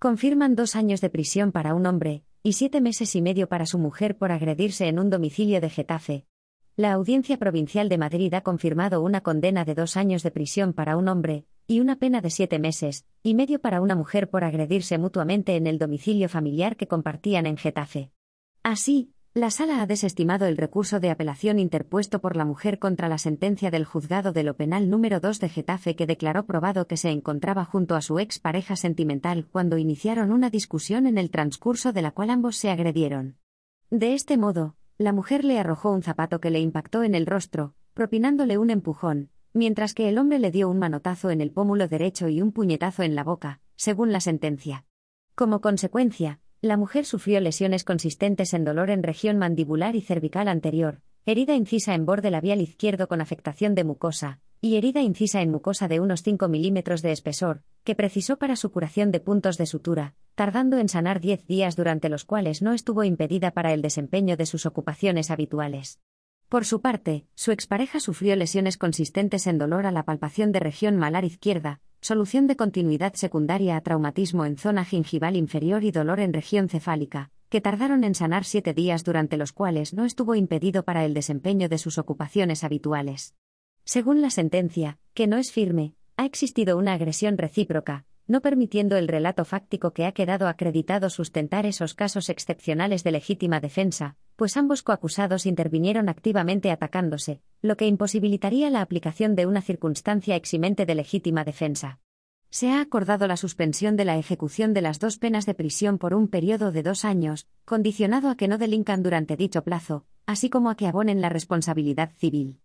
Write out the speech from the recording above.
Confirman dos años de prisión para un hombre, y siete meses y medio para su mujer por agredirse en un domicilio de Getafe. La Audiencia Provincial de Madrid ha confirmado una condena de dos años de prisión para un hombre, y una pena de siete meses y medio para una mujer por agredirse mutuamente en el domicilio familiar que compartían en Getafe. Así, la sala ha desestimado el recurso de apelación interpuesto por la mujer contra la sentencia del juzgado de lo penal número 2 de Getafe que declaró probado que se encontraba junto a su ex pareja sentimental cuando iniciaron una discusión en el transcurso de la cual ambos se agredieron. De este modo, la mujer le arrojó un zapato que le impactó en el rostro, propinándole un empujón, mientras que el hombre le dio un manotazo en el pómulo derecho y un puñetazo en la boca, según la sentencia. Como consecuencia, la mujer sufrió lesiones consistentes en dolor en región mandibular y cervical anterior, herida incisa en borde labial izquierdo con afectación de mucosa, y herida incisa en mucosa de unos 5 milímetros de espesor, que precisó para su curación de puntos de sutura, tardando en sanar 10 días durante los cuales no estuvo impedida para el desempeño de sus ocupaciones habituales. Por su parte, su expareja sufrió lesiones consistentes en dolor a la palpación de región malar izquierda, solución de continuidad secundaria a traumatismo en zona gingival inferior y dolor en región cefálica, que tardaron en sanar siete días durante los cuales no estuvo impedido para el desempeño de sus ocupaciones habituales. Según la sentencia, que no es firme, ha existido una agresión recíproca, no permitiendo el relato fáctico que ha quedado acreditado sustentar esos casos excepcionales de legítima defensa, pues ambos coacusados intervinieron activamente atacándose, lo que imposibilitaría la aplicación de una circunstancia eximente de legítima defensa. Se ha acordado la suspensión de la ejecución de las dos penas de prisión por un periodo de dos años, condicionado a que no delincan durante dicho plazo, así como a que abonen la responsabilidad civil.